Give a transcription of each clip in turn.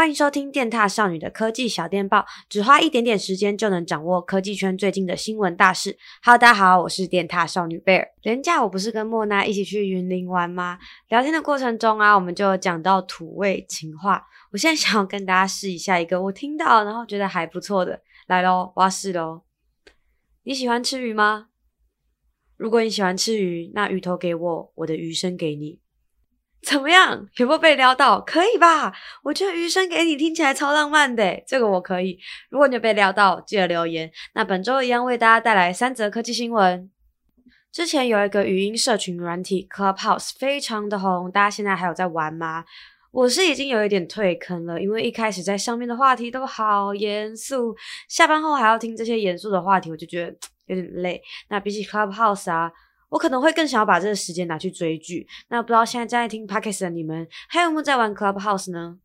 欢迎收听电踏少女的科技小电报，只花一点点时间就能掌握科技圈最近的新闻大事。Hello，大家好，我是电踏少女贝尔。连假我不是跟莫娜一起去云林玩吗？聊天的过程中啊，我们就讲到土味情话。我现在想要跟大家试一下一个我听到然后觉得还不错的，来喽，我要试喽。你喜欢吃鱼吗？如果你喜欢吃鱼，那鱼头给我，我的鱼身给你。怎么样？有没有被撩到？可以吧？我觉得余生给你听起来超浪漫的，这个我可以。如果你有被撩到，记得留言。那本周一样为大家带来三则科技新闻。之前有一个语音社群软体 Clubhouse 非常的红，大家现在还有在玩吗？我是已经有一点退坑了，因为一开始在上面的话题都好严肃，下班后还要听这些严肃的话题，我就觉得 有点累。那比起 Clubhouse 啊。我可能会更想要把这个时间拿去追剧。那不知道现在正在听 Podcast 的你们，还有没有在玩 Clubhouse 呢？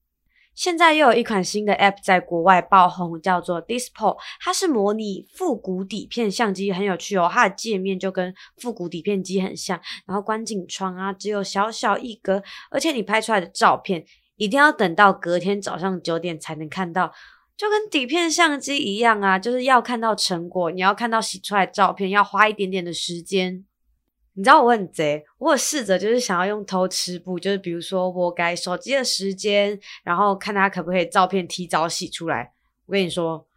现在又有一款新的 App 在国外爆红，叫做 Dispo，它是模拟复古底片相机，很有趣哦。它的界面就跟复古底片机很像，然后观景窗啊只有小小一格，而且你拍出来的照片一定要等到隔天早上九点才能看到，就跟底片相机一样啊，就是要看到成果，你要看到洗出来照片，要花一点点的时间。你知道我很贼，我有试着就是想要用偷吃步，就是比如说我改手机的时间，然后看他可不可以照片提早洗出来。我跟你说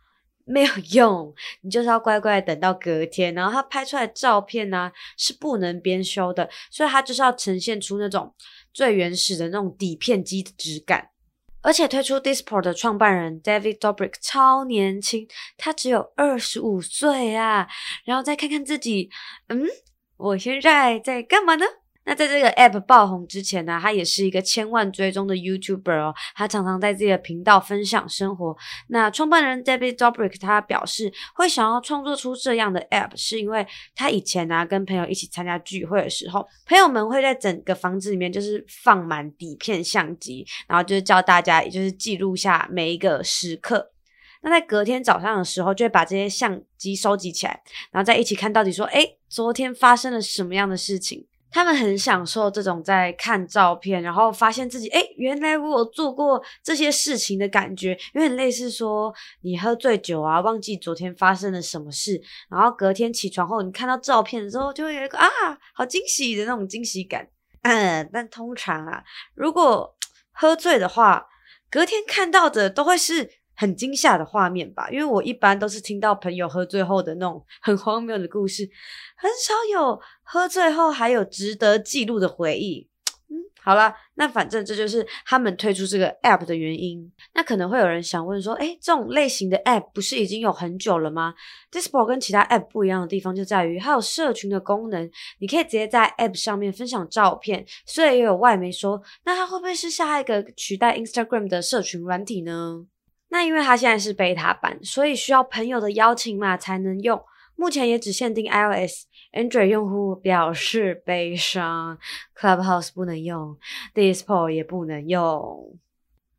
没有用，你就是要乖乖等到隔天，然后他拍出来的照片呢、是不能编修的，所以他就是要呈现出那种最原始的那种底片机的质感。而且推出 Disport 的创办人 David Dobrik 超年轻，他只有二十五岁啊，然后再看看自己，嗯。我现在在干嘛呢？那在这个 app 爆红之前呢，他也是一个千万追踪的 YouTuber 哦。他常常在自己的频道分享生活。那创办人 David Dobrik 他表示，会想要创作出这样的 app，是因为他以前呢跟朋友一起参加聚会的时候，朋友们会在整个房子里面就是放满底片相机，然后就是叫大家也就是记录下每一个时刻。那在隔天早上的时候，就会把这些相机收集起来，然后再一起看到底说，诶，昨天发生了什么样的事情？他们很享受这种在看照片，然后发现自己，诶，原来我有做过这些事情的感觉，有点类似说你喝醉酒啊，忘记昨天发生了什么事，然后隔天起床后，你看到照片的时候，就会有一个啊，好惊喜的那种惊喜感。嗯，但通常啊，如果 喝醉的话，隔天看到的都会是。很惊吓的画面吧，因为我一般都是听到朋友喝醉后的那种很荒谬的故事，很少有喝醉后还有值得记录的回忆。嗯，好啦，那反正这就是他们推出这个 app 的原因。那可能会有人想问说，诶，这种类型的 app 不是已经有很久了吗？Dispo 跟其他 app 不一样的地方就在于它有社群的功能，你可以直接在 app 上面分享照片。虽然也有外媒说，那它会不会是下一个取代 Instagram 的社群软体呢？那因为它现在是 beta 版，所以需要朋友的邀请码才能用。目前也只限定 iOS，Android 用户表示悲伤。Clubhouse 不能用，Dispo 也不能用。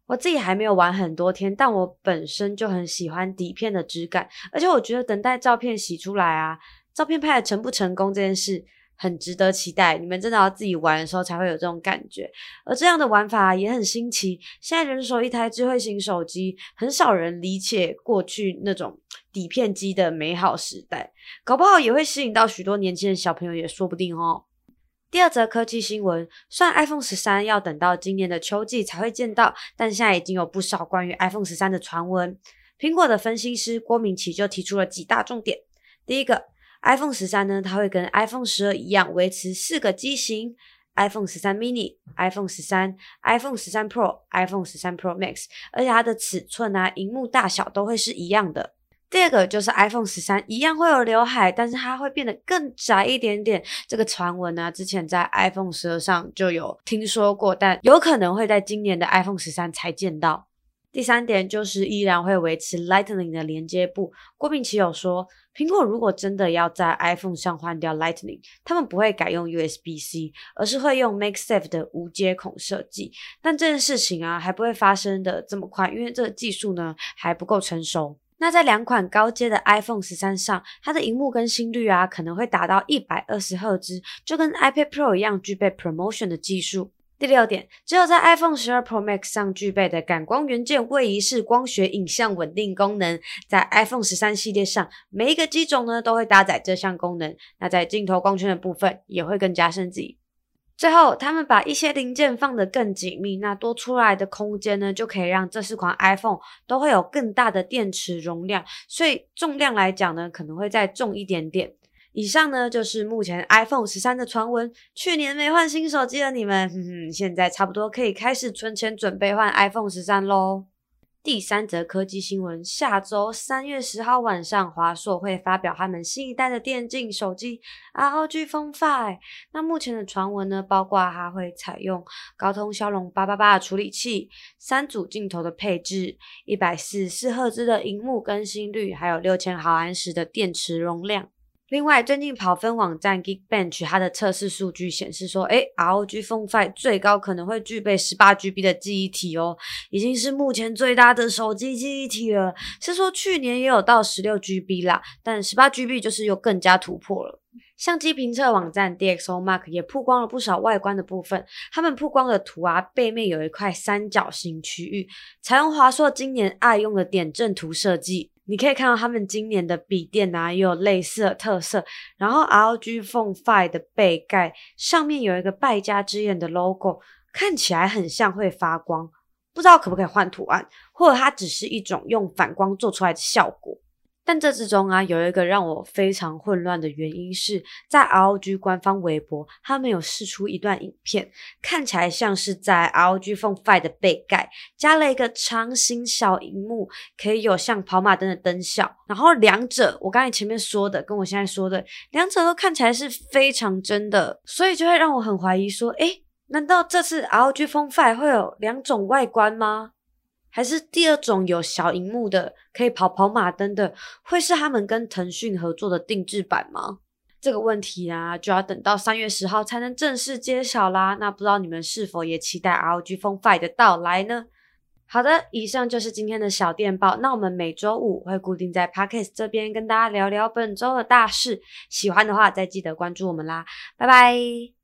我自己还没有玩很多天，但我本身就很喜欢底片的质感，而且我觉得等待照片洗出来啊，照片拍的成不成功这件事。很值得期待，你们真的要自己玩的时候才会有这种感觉。而这样的玩法也很新奇。现在人手一台智慧型手机，很少人理解过去那种底片机的美好时代，搞不好也会吸引到许多年轻的小朋友，也说不定哦。第二则科技新闻，虽然 iPhone 十三要等到今年的秋季才会见到，但现在已经有不少关于 iPhone 十三的传闻。苹果的分析师郭明奇就提出了几大重点。第一个。iPhone 十三呢，它会跟 iPhone 十二一样，维持四个机型：iPhone 十三 mini、iPhone 十三、iPhone 十三 Pro、iPhone 十三 Pro Max，而且它的尺寸啊、荧幕大小都会是一样的。第二个就是 iPhone 十三一样会有刘海，但是它会变得更窄一点点。这个传闻呢，之前在 iPhone 十二上就有听说过，但有可能会在今年的 iPhone 十三才见到。第三点就是依然会维持 Lightning 的连接部。郭明奇有说，苹果如果真的要在 iPhone 上换掉 Lightning，他们不会改用 USB-C，而是会用 MagSafe 的无接孔设计。但这件事情啊，还不会发生的这么快，因为这个技术呢还不够成熟。那在两款高阶的 iPhone 十三上，它的荧幕更新率啊可能会达到一百二十赫兹，就跟 iPad Pro 一样具备 ProMotion 的技术。第六点，只有在 iPhone 12 Pro Max 上具备的感光元件位移式光学影像稳定功能，在 iPhone 13系列上每一个机种呢都会搭载这项功能。那在镜头光圈的部分也会更加升级。最后，他们把一些零件放得更紧密，那多出来的空间呢，就可以让这四款 iPhone 都会有更大的电池容量，所以重量来讲呢，可能会再重一点点。以上呢就是目前 iPhone 十三的传闻。去年没换新手机的你们，哼哼，现在差不多可以开始存钱准备换 iPhone 十三喽。第三则科技新闻：下周三月十号晚上，华硕会发表他们新一代的电竞手机 ROG Phone 5。那目前的传闻呢，包括它会采用高通骁龙八八八的处理器，三组镜头的配置，一百四十四赫兹的荧幕更新率，还有六千毫安时的电池容量。另外，最近跑分网站 Geekbench 它的测试数据显示说，诶，ROG Phone 5最高可能会具备 18GB 的记忆体哦，已经是目前最大的手机记忆体了。是说去年也有到 16GB 啦，但 18GB 就是又更加突破了。相机评测网站 DxOMark 也曝光了不少外观的部分，他们曝光的图啊，背面有一块三角形区域，采用华硕今年爱用的点阵图设计。你可以看到他们今年的笔电啊，也有类似的特色。然后 LG Phone Five 的背盖上面有一个败家之眼的 logo，看起来很像会发光，不知道可不可以换图案，或者它只是一种用反光做出来的效果。但这之中啊，有一个让我非常混乱的原因是在 ROG 官方微博，他们有释出一段影片，看起来像是在 ROG Phone 5的背盖加了一个长形小荧幕，可以有像跑马灯的灯效。然后两者，我刚才前面说的跟我现在说的，两者都看起来是非常真的，所以就会让我很怀疑说，诶，难道这次 ROG Phone 5会有两种外观吗？还是第二种有小荧幕的，可以跑跑马灯的，会是他们跟腾讯合作的定制版吗？这个问题啊，就要等到三月十号才能正式揭晓啦。那不知道你们是否也期待 ROG Phone 5的到来呢？好的，以上就是今天的小电报。那我们每周五会固定在 Podcast 这边跟大家聊聊本周的大事。喜欢的话，再记得关注我们啦。拜拜。